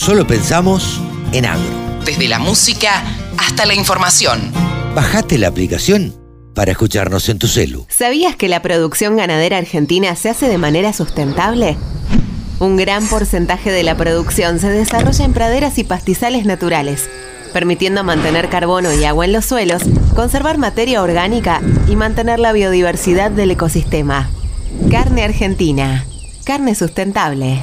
solo pensamos en agro. Desde la música hasta la información. Bajate la aplicación para escucharnos en tu celu. ¿Sabías que la producción ganadera argentina se hace de manera sustentable? Un gran porcentaje de la producción se desarrolla en praderas y pastizales naturales, permitiendo mantener carbono y agua en los suelos, conservar materia orgánica y mantener la biodiversidad del ecosistema. Carne Argentina. Carne sustentable.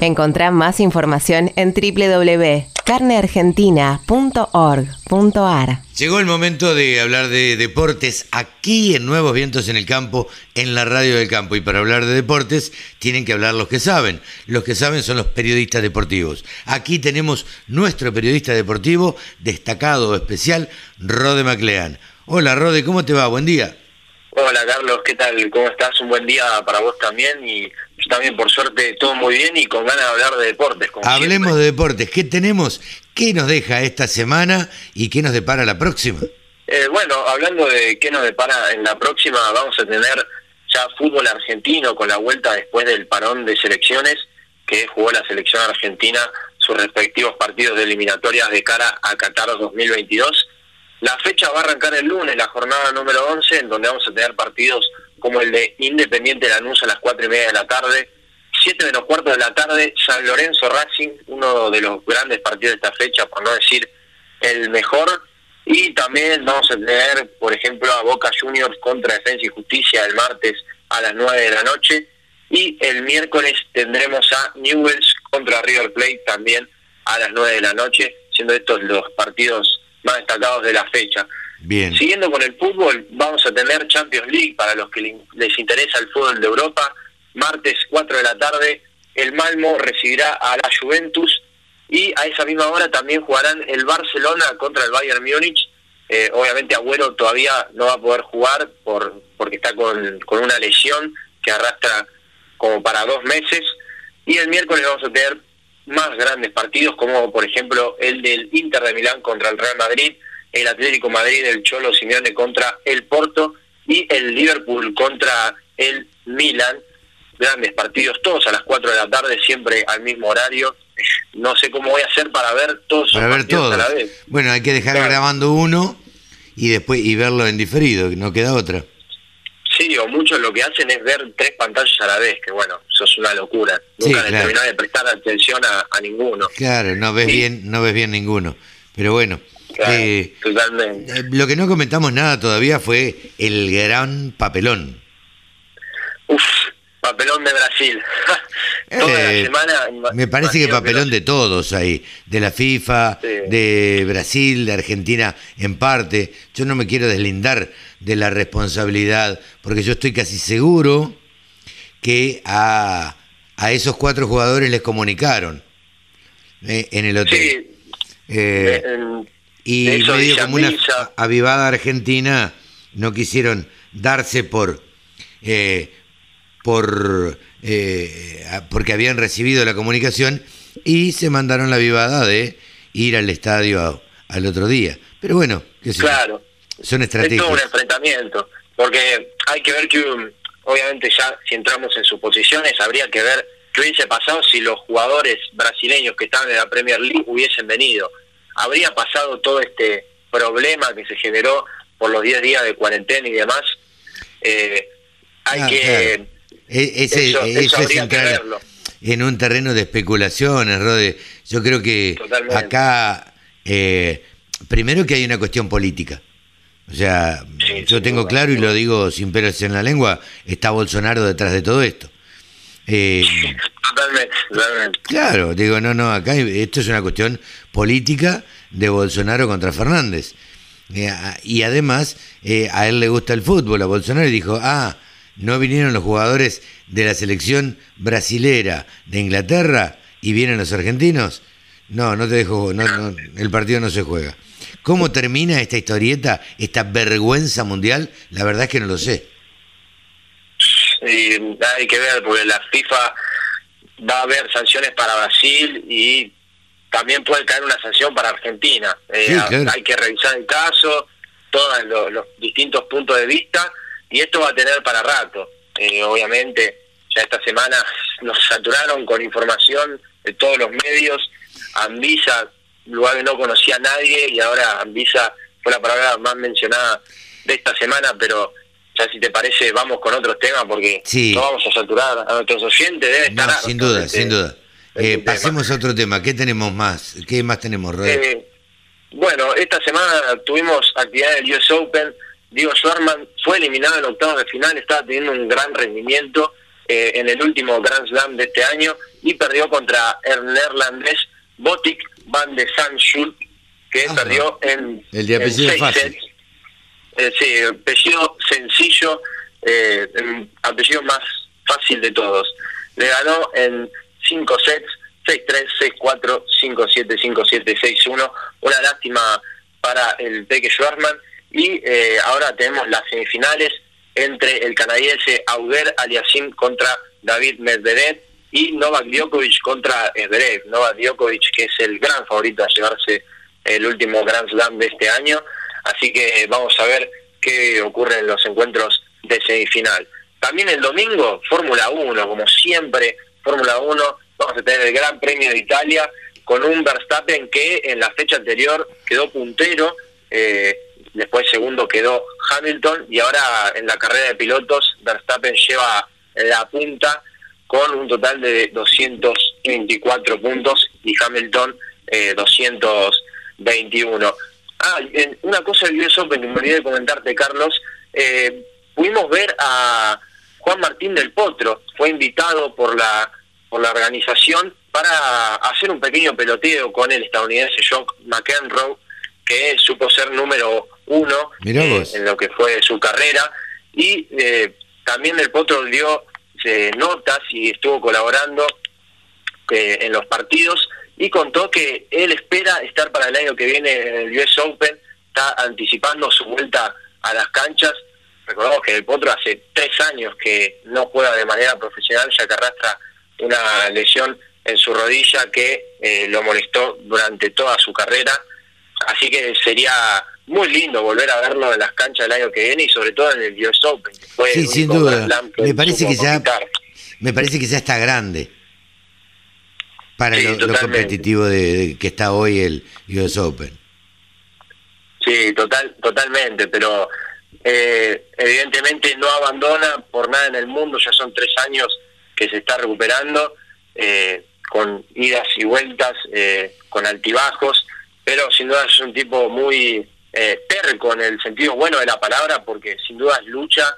Encontrá más información en www.carneargentina.org.ar. Llegó el momento de hablar de deportes aquí en Nuevos Vientos en el Campo, en la radio del campo. Y para hablar de deportes tienen que hablar los que saben. Los que saben son los periodistas deportivos. Aquí tenemos nuestro periodista deportivo, destacado especial, Rode Maclean. Hola Rode, ¿cómo te va? Buen día. Hola Carlos, ¿qué tal? ¿Cómo estás? Un buen día para vos también y yo también por suerte todo muy bien y con ganas de hablar de deportes. Hablemos de deportes. ¿Qué tenemos? ¿Qué nos deja esta semana y qué nos depara la próxima? Eh, bueno, hablando de qué nos depara en la próxima, vamos a tener ya fútbol argentino con la vuelta después del parón de selecciones que jugó la selección argentina sus respectivos partidos de eliminatorias de cara a Qatar 2022 la fecha va a arrancar el lunes, la jornada número 11, en donde vamos a tener partidos como el de Independiente Lanús a las 4 y media de la tarde, 7 menos cuarto de la tarde, San Lorenzo Racing, uno de los grandes partidos de esta fecha, por no decir el mejor, y también vamos a tener, por ejemplo, a Boca Juniors contra Defensa y Justicia el martes a las 9 de la noche, y el miércoles tendremos a Newells contra River Plate también a las 9 de la noche, siendo estos los partidos más destacados de la fecha. Siguiendo con el fútbol, vamos a tener Champions League para los que les interesa el fútbol de Europa. Martes 4 de la tarde, el Malmo recibirá a la Juventus y a esa misma hora también jugarán el Barcelona contra el Bayern Múnich. Eh, obviamente Agüero todavía no va a poder jugar por porque está con, con una lesión que arrastra como para dos meses. Y el miércoles vamos a tener más grandes partidos, como por ejemplo el del Inter de Milán contra el Real Madrid, el Atlético Madrid del Cholo Simeone contra el Porto y el Liverpool contra el Milan. Grandes partidos, todos a las 4 de la tarde, siempre al mismo horario. No sé cómo voy a hacer para ver todos para ver todos. a la vez. Bueno, hay que dejar grabando uno y después y verlo en diferido, no queda otra. Sí, o muchos lo que hacen es ver tres pantallas a la vez, que bueno, eso es una locura. Nunca sí, de prestar atención a, ninguno. Claro, no ves bien, no ves bien ninguno. Pero bueno, eh, totalmente. Eh, lo que no comentamos nada todavía fue el gran papelón. Uf, papelón de Brasil. Toda la eh, semana. Me parece que papelón de todos ahí, de la FIFA, de Brasil, de Argentina en parte. Yo no me quiero deslindar de la responsabilidad, porque yo estoy casi seguro que a, a esos cuatro jugadores les comunicaron eh, en el hotel. Eh, y medio como una avivada argentina no quisieron darse por eh, por porque habían recibido la comunicación y se mandaron la avivada de ir al estadio al otro día. Pero bueno, qué sé claro. Son estrategias. Es todo un enfrentamiento, porque hay que ver que, obviamente, ya si entramos en suposiciones, habría que ver qué hubiese pasado si los jugadores brasileños que estaban en la Premier League hubiesen venido. ¿Habría pasado todo este problema que se generó por los 10 días de cuarentena y demás? Eh, hay ah, que... E-, ese, eso, es entrar en un terreno de especulaciones, Rode. Yo creo que acá, eh, primero que hay una cuestión política. O sea, yo tengo claro y lo digo sin pelos en la lengua, está Bolsonaro detrás de todo esto. Eh, totalmente, totalmente. Claro, digo, no, no, acá esto es una cuestión política de Bolsonaro contra Fernández. Eh, y además, eh, a él le gusta el fútbol, a Bolsonaro, y dijo, ah, no vinieron los jugadores de la selección brasilera de Inglaterra y vienen los argentinos. No, no te dejo, no, no, el partido no se juega. ¿Cómo termina esta historieta, esta vergüenza mundial? La verdad es que no lo sé. Sí, hay que ver, porque la FIFA va a haber sanciones para Brasil y también puede caer una sanción para Argentina. Eh, hay que revisar el caso, todos los, distintos puntos de vista, y esto va a tener para rato. Eh, obviamente, ya esta semana nos saturaron con información de todos los medios Anvisa, lugar que no conocía a nadie, y ahora Anvisa fue la palabra más mencionada de esta semana, pero ya si te parece, vamos con otros temas porque no vamos a saturar a nuestros oyentes, debe estar... sin duda, sin duda. Eh, pasemos a otro tema, ¿qué tenemos más? ¿Qué más tenemos, eh, bueno, esta semana tuvimos actividad del US Open, Diego Schwarman fue eliminado en octavos de final, estaba teniendo un gran rendimiento eh, en el último Grand Slam de este año y perdió contra el neerlandés Botic van de Sanschul, que perdió en, el de apellido fácil. Eh, sí, apellido sencillo, eh, apellido más fácil de todos. Le ganó en 5 sets, 6-3, 6-4, 5-7, 5-7, 6-1. Una lástima para el Peque Schwarzman. Y eh, ahora tenemos las semifinales entre el canadiense Auger Aliasim contra David Medvedev y Novak Djokovic contra Zverev. Novak Djokovic, que es el gran favorito a llevarse el último Grand Slam de este año. Así que vamos a ver qué ocurre en los encuentros de semifinal. También el domingo, Fórmula 1, como siempre, Fórmula 1, vamos a tener el Gran Premio de Italia con un Verstappen que en la fecha anterior quedó puntero, eh, después segundo quedó Hamilton y ahora en la carrera de pilotos Verstappen lleva la punta con un total de 224 puntos y Hamilton eh, 221. Ah, una cosa del US Open que me olvidé de comentarte, Carlos. Eh, pudimos ver a Juan Martín del Potro, fue invitado por la por la organización para hacer un pequeño peloteo con el estadounidense John McEnroe, que supo ser número uno eh, en lo que fue su carrera. Y eh, también del Potro dio notas y estuvo colaborando en los partidos y contó que él espera estar para el año que viene en el US Open, está anticipando su vuelta a las canchas. Recordamos que el Potro hace tres años que no juega de manera profesional, ya que arrastra una lesión en su rodilla que eh, lo molestó durante toda su carrera. Así que sería muy lindo volver a verlo en las canchas el año que viene y sobre todo en el US Open. sí, sin duda. Me parece que ya me parece que ya está grande para lo, competitivo de, que está hoy el US Open. Sí, total, totalmente, pero eh, evidentemente no abandona por nada en el mundo, ya son tres años que se está recuperando, eh, con idas y vueltas, eh, con altibajos, pero sin duda es un tipo muy terco en el sentido bueno de la palabra, porque sin duda lucha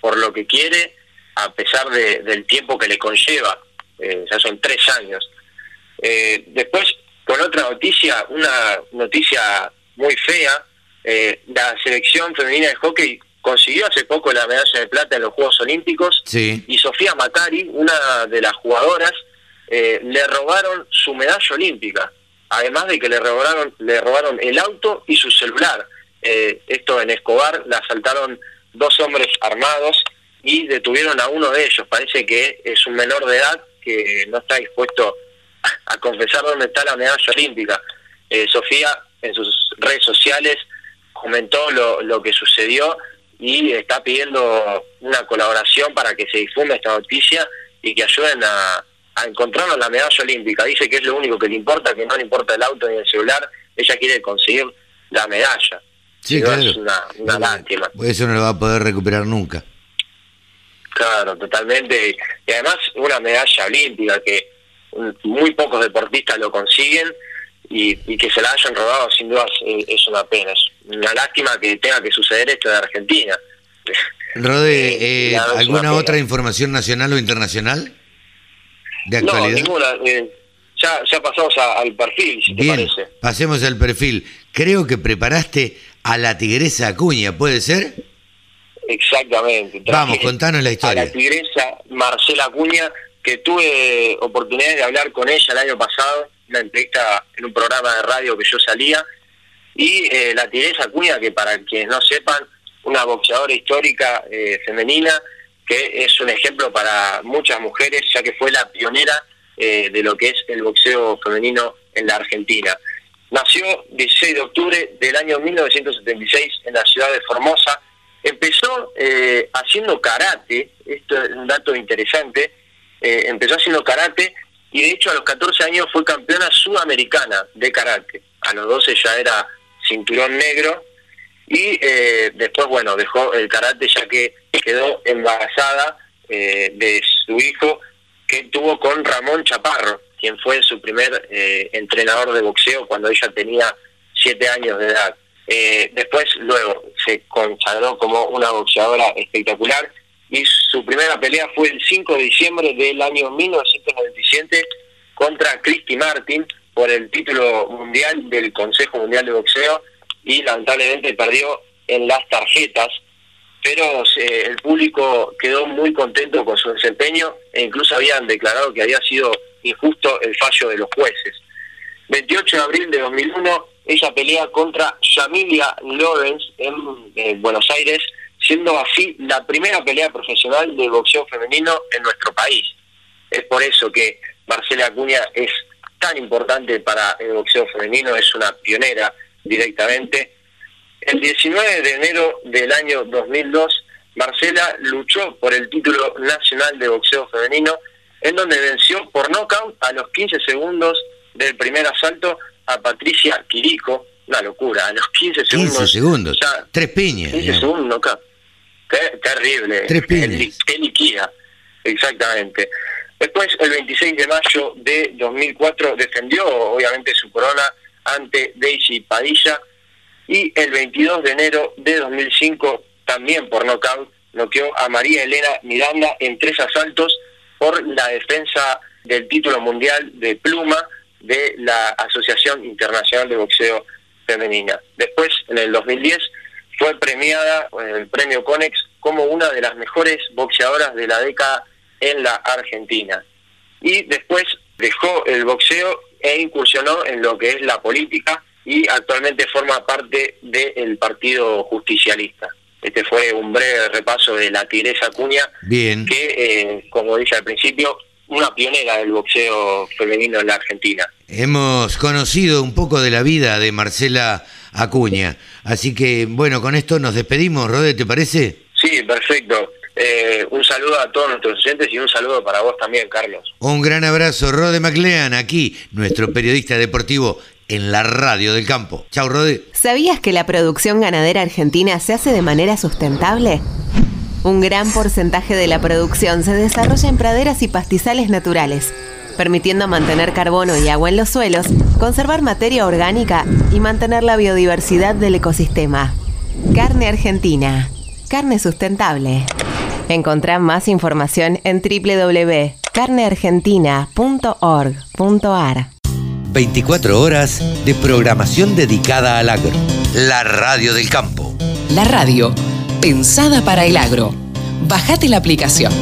por lo que quiere, a pesar del tiempo que le conlleva eh, ya son tres años. Eh, después, con otra noticia, una noticia muy fea, eh, la selección femenina de hockey consiguió hace poco la medalla de plata en los Juegos Olímpicos y Sofía Macari, una de las jugadoras, le robaron su medalla olímpica, además de que le robaron, le robaron el auto y su celular. esto en Escobar la asaltaron dos hombres armados y detuvieron a uno de ellos. Parece que es un menor de edad que no está dispuesto a confesar dónde está la medalla olímpica. Eh, Sofía en sus redes sociales comentó lo, lo que sucedió y está pidiendo una colaboración para que se difunda esta noticia y que ayuden a, a encontrar la medalla olímpica. Dice que es lo único que le importa, que no le importa el auto ni el celular, ella quiere conseguir la medalla. Sí, claro. Es una, una lástima. Eso no lo va a poder recuperar nunca. Claro, totalmente. Y además una medalla olímpica que muy pocos deportistas lo consiguen y, que se la hayan robado sin duda es, una pena. Es una lástima que tenga que suceder esto en Argentina. Rode, eh, eh, ¿alguna otra información nacional o internacional de actualidad? No, ninguna. Eh, ya, ya pasamos al perfil, si te parece. Pasemos al perfil. Creo que preparaste a la tigresa Acuña, ¿puede ser? Exactamente. Vamos, contanos la historia. A la tigresa Marcela Acuña, que tuve oportunidad de hablar con ella el año pasado, una entrevista en un programa de radio que yo salía, y eh, la tigresa Acuña, que para quienes no sepan, una boxeadora histórica eh, femenina, que es un ejemplo para muchas mujeres, ya que fue la pionera eh, de lo que es el boxeo femenino en la Argentina. Nació 16 de octubre del año 1976 en la ciudad de Formosa, Empezó eh, haciendo karate, esto es un dato interesante, eh, empezó haciendo karate y de hecho a los 14 años fue campeona sudamericana de karate. A los 12 ya era cinturón negro y eh, después, bueno, dejó el karate ya que quedó embarazada eh, de su hijo que tuvo con Ramón Chaparro, quien fue su primer entrenador de boxeo cuando ella tenía siete años de edad. Después, luego, se consagró como una boxeadora espectacular y su primera pelea fue el 5 de diciembre del año 1997 contra Christy Martin por el título mundial del Consejo Mundial de Boxeo y lamentablemente perdió en las tarjetas, pero eh, el público quedó muy contento con su desempeño e incluso habían declarado que había sido injusto el fallo de los jueces. 28 de abril de 2001, ella pelea contra Yamilia Lawrence en Buenos Aires, siendo así la primera pelea profesional de boxeo femenino en nuestro país. Es por eso que Marcela Acuña es tan importante para el boxeo femenino, es una pionera directamente. El 19 de enero del año 2002, Marcela luchó por el título nacional de boxeo femenino, en donde venció por nocaut a los 15 segundos del primer asalto a Patricia Quirico. Una locura, a los 15 segundos. 15 segundos. Tres piñas. 15 segundos nocaut. terrible. Tres piñas. exactamente. Después, el 26 de mayo de 2004, defendió obviamente su corona ante Daisy Padilla y el 22 de enero de 2005 también por nocaut noqueó a María Elena Miranda en tres asaltos por la defensa del título mundial de pluma de la Asociación Internacional de Boxeo Femenina. Después, en el 2010, fue premiada con el premio Conex como una de las mejores boxeadoras de la década en la Argentina. Y después dejó el boxeo e incursionó en lo que es la política y actualmente forma parte del Partido Justicialista. Este fue un breve repaso de la Tigresa Acuña, Bien. que, eh, como dije al principio, una pionera del boxeo femenino en la Argentina. Hemos conocido un poco de la vida de Marcela Acuña, así que bueno, con esto nos despedimos, Rode, ¿te parece? Sí, perfecto. Eh, un saludo a todos nuestros oyentes y un saludo para vos también, Carlos. Un gran abrazo, Rode MacLean, aquí, nuestro periodista deportivo en la radio del campo. Chau, Rode. ¿Sabías que la producción ganadera argentina se hace de manera sustentable? Un gran porcentaje de la producción se desarrolla en praderas y pastizales naturales, permitiendo mantener carbono y agua en los suelos, conservar materia orgánica y mantener la biodiversidad del ecosistema. Carne argentina. Carne sustentable. Encontrá más información en www.carneargentina.org.ar. 24 horas de programación dedicada al agro. La radio del campo. La radio, pensada para el agro. Bajate la aplicación.